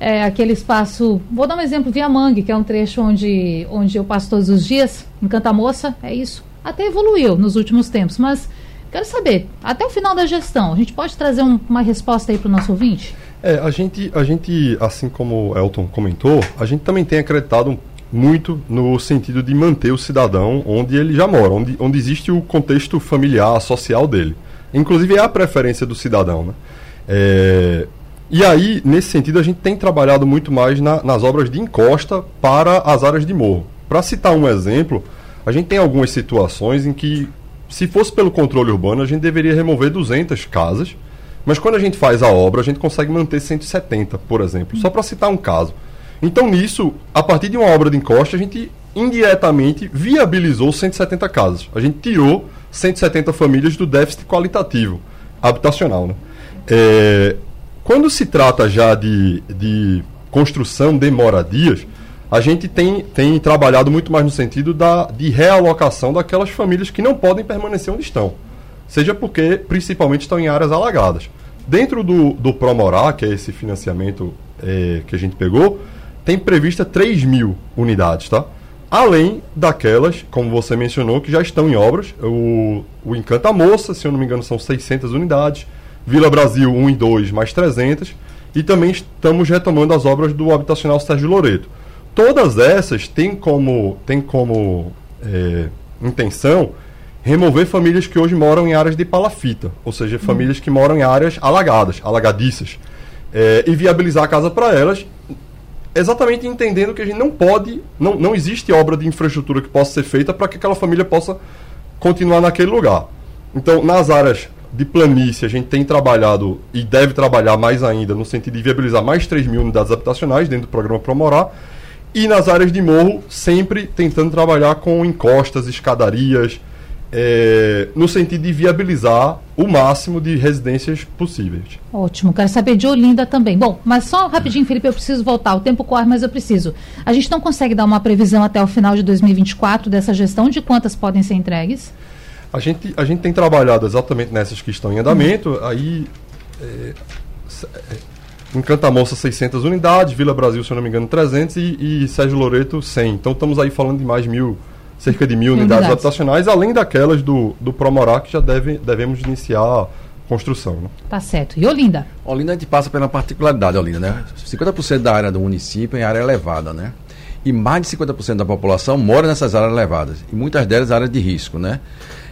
é, aquele espaço. Vou dar um exemplo, Via Mangue, que é um trecho onde, onde eu passo todos os dias, em Canta Moça, é isso. Até evoluiu nos últimos tempos, mas quero saber, até o final da gestão, a gente pode trazer um, uma resposta aí para o nosso ouvinte? É, a gente, a gente, assim como o Elton comentou, a gente também tem acreditado muito no sentido de manter o cidadão onde ele já mora, onde, onde existe o contexto familiar, social dele. Inclusive é a preferência do cidadão. Né? É, e aí, nesse sentido, a gente tem trabalhado muito mais na, nas obras de encosta para as áreas de morro. Para citar um exemplo, a gente tem algumas situações em que, se fosse pelo controle urbano, a gente deveria remover 200 casas, mas quando a gente faz a obra, a gente consegue manter 170, por exemplo. Só para citar um caso. Então, nisso, a partir de uma obra de encosta, a gente indiretamente viabilizou 170 casas. A gente tirou 170 famílias do déficit qualitativo habitacional. Né? É, quando se trata já de, de construção de moradias, a gente tem, tem trabalhado muito mais no sentido da, de realocação daquelas famílias que não podem permanecer onde estão. Seja porque, principalmente, estão em áreas alagadas. Dentro do, do Promorá, que é esse financiamento é, que a gente pegou, tem prevista 3 mil unidades, tá? Além daquelas, como você mencionou, que já estão em obras. O, o Encanta Moça, se eu não me engano, são 600 unidades. Vila Brasil 1 e 2, mais 300. E também estamos retomando as obras do habitacional Sérgio Loreto. Todas essas têm como, têm como é, intenção remover famílias que hoje moram em áreas de palafita, ou seja, famílias que moram em áreas alagadas, alagadiças, é, e viabilizar a casa para elas exatamente entendendo que a gente não pode, não, não existe obra de infraestrutura que possa ser feita para que aquela família possa continuar naquele lugar. Então, nas áreas de planície, a gente tem trabalhado e deve trabalhar mais ainda no sentido de viabilizar mais 3 mil unidades habitacionais dentro do programa Promorar. E nas áreas de morro, sempre tentando trabalhar com encostas, escadarias, é, no sentido de viabilizar o máximo de residências possíveis. Ótimo, quero saber de Olinda também. Bom, mas só rapidinho, Felipe, eu preciso voltar. O tempo corre, mas eu preciso. A gente não consegue dar uma previsão até o final de 2024 dessa gestão de quantas podem ser entregues? A gente, a gente tem trabalhado exatamente nessas que estão em andamento. Uhum. Aí, é, é, Moça, 600 unidades, Vila Brasil, se eu não me engano, 300 e, e Sérgio Loreto, 100. Então, estamos aí falando de mais mil cerca de mil unidades, unidades habitacionais, além daquelas do, do Promorá, que já deve, devemos iniciar a construção. Né? Tá certo. E Olinda? Olinda a gente passa pela particularidade, Olinda, né? 50% da área do município é área elevada, né? E mais de 50% da população mora nessas áreas elevadas. E muitas delas áreas de risco, né?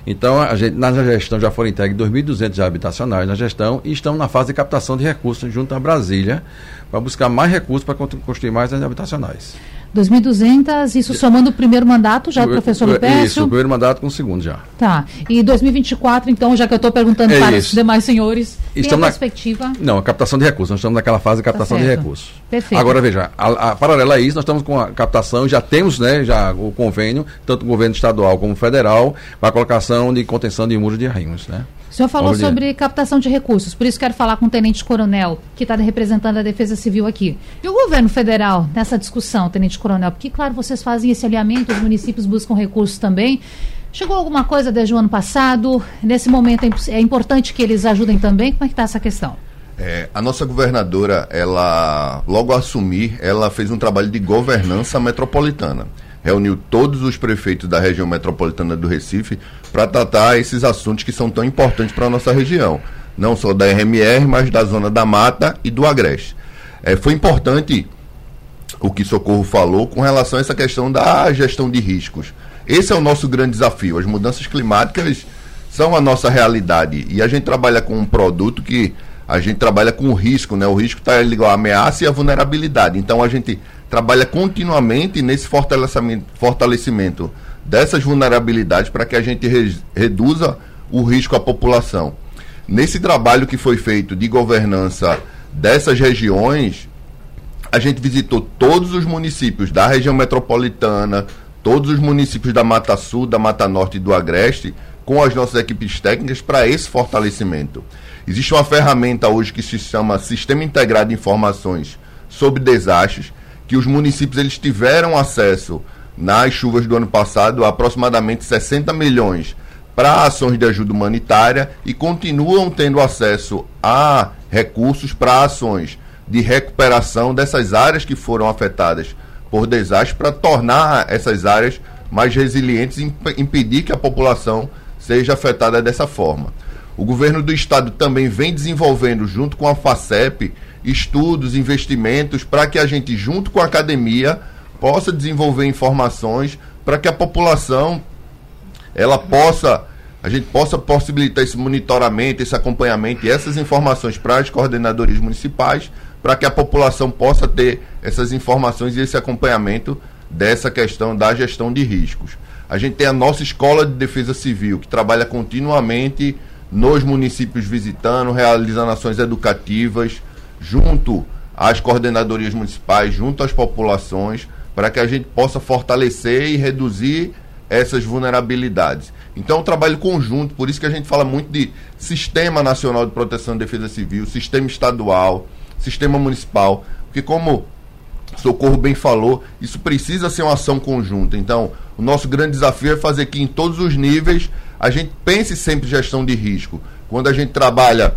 Então, a gente, na gestão já foram entregues 2.200 habitacionais na gestão e estão na fase de captação de recursos junto à Brasília para buscar mais recursos para construir mais habitacionais. 2.200, isso somando o primeiro mandato já do professor Lupécio? Isso, o primeiro mandato com o segundo já. Tá. E 2024, então, já que eu estou perguntando é para isso. os demais senhores, estamos tem a perspectiva? Na... Não, a captação de recursos. Nós estamos naquela fase de captação tá de recursos. Perfeito. Agora, veja, a, a, paralela a isso, nós estamos com a captação, já temos né, já o convênio, tanto o governo estadual como federal, para a colocação de contenção de muros de arrimos, né? O senhor falou sobre captação de recursos, por isso quero falar com o Tenente Coronel, que está representando a Defesa Civil aqui. E o governo federal nessa discussão, Tenente Coronel? Porque, claro, vocês fazem esse alinhamento, os municípios buscam recursos também. Chegou alguma coisa desde o ano passado? Nesse momento é, é importante que eles ajudem também? Como é que está essa questão? É, a nossa governadora, ela, logo a assumir, ela fez um trabalho de governança metropolitana reuniu todos os prefeitos da região metropolitana do Recife para tratar esses assuntos que são tão importantes para a nossa região. Não só da RMR, mas da Zona da Mata e do Agreste. É, foi importante o que Socorro falou com relação a essa questão da gestão de riscos. Esse é o nosso grande desafio. As mudanças climáticas são a nossa realidade. E a gente trabalha com um produto que a gente trabalha com o risco, né? O risco está ligado à ameaça e à vulnerabilidade. Então a gente trabalha continuamente nesse fortalecimento, fortalecimento dessas vulnerabilidades para que a gente re, reduza o risco à população. Nesse trabalho que foi feito de governança dessas regiões, a gente visitou todos os municípios da região metropolitana, todos os municípios da Mata Sul, da Mata Norte e do Agreste, com as nossas equipes técnicas para esse fortalecimento. Existe uma ferramenta hoje que se chama Sistema Integrado de Informações sobre Desastres, que os municípios eles tiveram acesso nas chuvas do ano passado aproximadamente 60 milhões para ações de ajuda humanitária e continuam tendo acesso a recursos para ações de recuperação dessas áreas que foram afetadas por desastres para tornar essas áreas mais resilientes e impedir que a população seja afetada dessa forma. O governo do estado também vem desenvolvendo, junto com a FACEP, estudos, investimentos para que a gente, junto com a academia, possa desenvolver informações para que a população ela possa a gente possa possibilitar esse monitoramento, esse acompanhamento e essas informações para as coordenadorias municipais, para que a população possa ter essas informações e esse acompanhamento dessa questão da gestão de riscos. A gente tem a nossa Escola de Defesa Civil, que trabalha continuamente nos municípios visitando, realizando ações educativas, junto às coordenadorias municipais, junto às populações, para que a gente possa fortalecer e reduzir essas vulnerabilidades. Então é um trabalho conjunto, por isso que a gente fala muito de Sistema Nacional de Proteção e Defesa Civil, Sistema Estadual, Sistema Municipal, porque como Socorro bem falou, isso precisa ser uma ação conjunta. Então, o nosso grande desafio é fazer que em todos os níveis a gente pense sempre gestão de risco. Quando a gente trabalha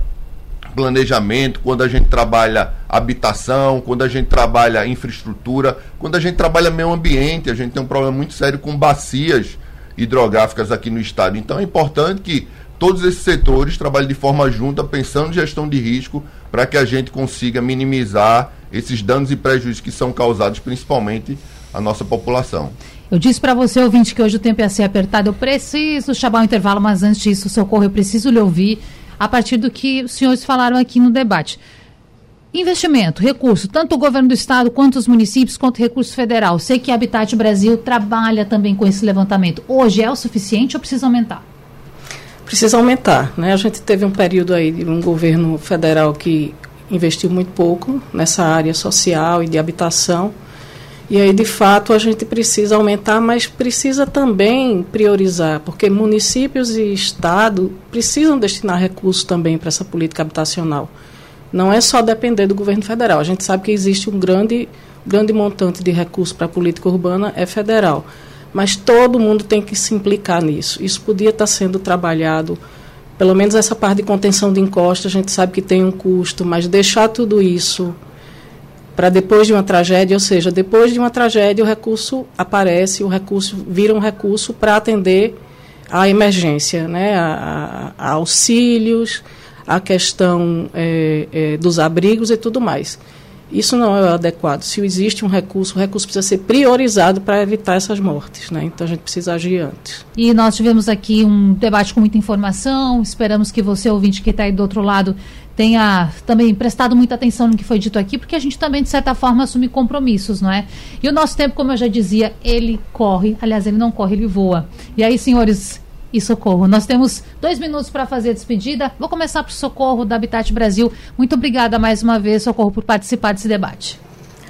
planejamento, quando a gente trabalha habitação, quando a gente trabalha infraestrutura, quando a gente trabalha meio ambiente, a gente tem um problema muito sério com bacias hidrográficas aqui no estado. Então é importante que todos esses setores trabalhem de forma junta, pensando em gestão de risco, para que a gente consiga minimizar esses danos e prejuízos que são causados principalmente à nossa população. Eu disse para você, ouvinte, que hoje o tempo ia ser apertado. Eu preciso chamar o intervalo, mas antes disso, socorro, eu preciso lhe ouvir a partir do que os senhores falaram aqui no debate. Investimento, recurso, tanto o governo do estado quanto os municípios, quanto o recurso federal. Sei que a Habitat Brasil trabalha também com esse levantamento. Hoje é o suficiente ou precisa aumentar? Precisa aumentar, né? A gente teve um período aí de um governo federal que investiu muito pouco nessa área social e de habitação. E aí, de fato, a gente precisa aumentar, mas precisa também priorizar, porque municípios e Estado precisam destinar recursos também para essa política habitacional. Não é só depender do governo federal. A gente sabe que existe um grande, grande montante de recursos para a política urbana, é federal. Mas todo mundo tem que se implicar nisso. Isso podia estar sendo trabalhado, pelo menos essa parte de contenção de encostas, a gente sabe que tem um custo, mas deixar tudo isso para depois de uma tragédia, ou seja, depois de uma tragédia o recurso aparece, o recurso vira um recurso para atender a emergência, né, a, a, a auxílios, a questão é, é, dos abrigos e tudo mais. Isso não é adequado. Se existe um recurso, o recurso precisa ser priorizado para evitar essas mortes. Né? Então a gente precisa agir antes. E nós tivemos aqui um debate com muita informação. Esperamos que você, ouvinte que está aí do outro lado, tenha também prestado muita atenção no que foi dito aqui, porque a gente também, de certa forma, assume compromissos, não é? E o nosso tempo, como eu já dizia, ele corre. Aliás, ele não corre, ele voa. E aí, senhores e Socorro, nós temos dois minutos para fazer a despedida. Vou começar o Socorro da Habitat Brasil. Muito obrigada mais uma vez, Socorro, por participar desse debate.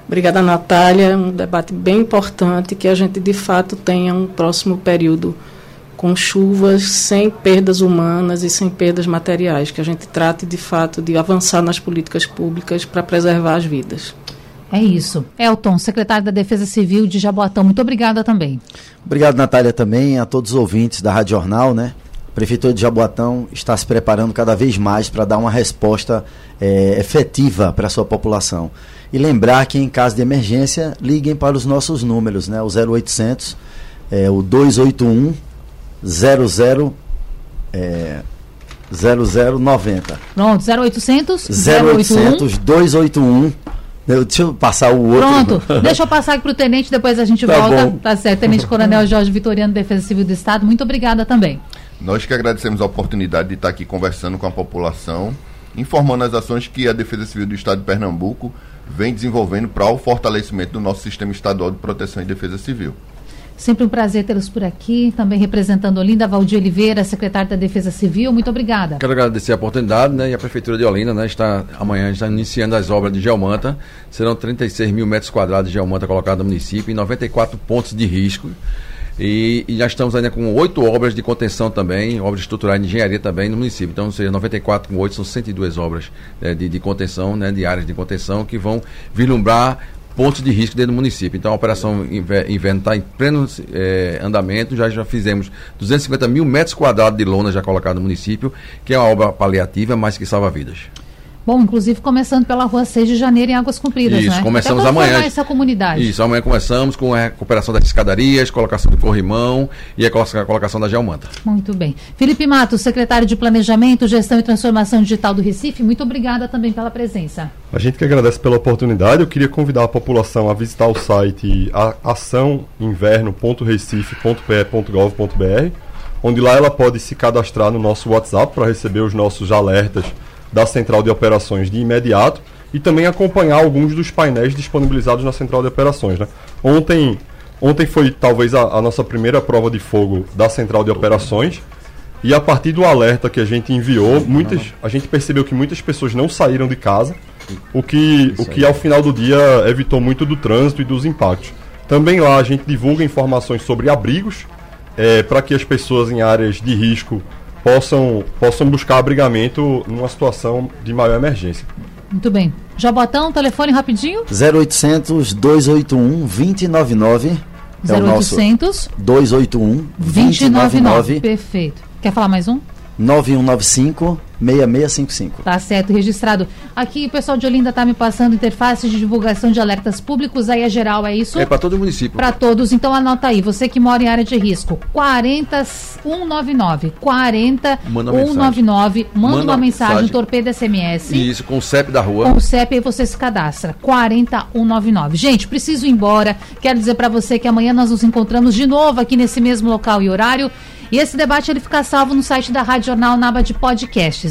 Obrigada, Natália. Um debate bem importante que a gente, de fato, tenha um próximo período com chuvas sem perdas humanas e sem perdas materiais, que a gente trate de fato de avançar nas políticas públicas para preservar as vidas. É isso. Elton, secretário da Defesa Civil de Jaboatão, muito obrigada também. Obrigado, Natália, também, a todos os ouvintes da Rádio Jornal, né? A Prefeitura de Jaboatão está se preparando cada vez mais para dar uma resposta é, efetiva para a sua população. E lembrar que em caso de emergência, liguem para os nossos números, né? O 0800, é, o 281 00 é, 0090. Pronto, 0800 0800 281 Deixa eu passar o outro. Pronto, deixa eu passar aqui para o tenente, depois a gente tá volta. Bom. Tá certo. Tenente Coronel Jorge Vitoriano, Defesa Civil do Estado, muito obrigada também. Nós que agradecemos a oportunidade de estar aqui conversando com a população, informando as ações que a Defesa Civil do Estado de Pernambuco vem desenvolvendo para o fortalecimento do nosso sistema estadual de proteção e defesa civil. Sempre um prazer tê-los por aqui, também representando Olinda, Valdir Oliveira, secretário da Defesa Civil. Muito obrigada. Quero agradecer a oportunidade, né? E a Prefeitura de Olinda, né? Está, amanhã está iniciando as obras de geomanta. Serão 36 mil metros quadrados de geomanta colocados no município, em 94 pontos de risco. E, e já estamos ainda com oito obras de contenção também, obras estruturais de engenharia também no município. Então, seja, 94 com 8 são 102 obras né, de, de contenção, né, de áreas de contenção, que vão vislumbrar pontos de risco dentro do município. Então a operação inverno está em pleno eh, andamento, já, já fizemos 250 mil metros quadrados de lona já colocado no município, que é uma obra paliativa, mas que salva vidas. Bom, inclusive começando pela rua 6 de janeiro em Águas Compridas, Isso, né? começamos amanhã. essa comunidade. Isso, amanhã começamos com a recuperação das escadarias, colocação do corrimão e a colocação da geomanta. Muito bem. Felipe Matos, secretário de Planejamento, Gestão e Transformação Digital do Recife, muito obrigada também pela presença. A gente que agradece pela oportunidade. Eu queria convidar a população a visitar o site açãoinverno.recife.pe.gov.br, onde lá ela pode se cadastrar no nosso WhatsApp para receber os nossos alertas da central de operações de imediato e também acompanhar alguns dos painéis disponibilizados na central de operações. Né? Ontem, ontem foi talvez a, a, nossa primeira prova de fogo da central de operações e a partir do alerta que a gente enviou, muitas, a gente percebeu que muitas pessoas não saíram de casa, o que, o que ao final do dia evitou muito do trânsito e dos impactos. Também lá a gente divulga informações sobre abrigos é, para que as pessoas em áreas de risco possam, possam buscar abrigamento numa situação de maior emergência. Muito bem. Jabotão, telefone rapidinho? 0800 281 2099. 0800 281 2099. Perfeito. Quer falar mais um? 9195 6655. Tá certo, registrado. Aqui o pessoal de Olinda tá me passando interface de divulgação de alertas públicos, aí é geral, é isso? É para todo o município. Para todos, então anota aí, você que mora em área de risco, 40199, 40199, manda, manda uma mensagem, mensagem, torpedo SMS. Isso, com o CEP da rua. Com o CEP aí você se cadastra, 40199. Gente, preciso ir embora, quero dizer para você que amanhã nós nos encontramos de novo aqui nesse mesmo local e horário. E esse debate ele fica salvo no site da Rádio Jornal na aba de podcasts.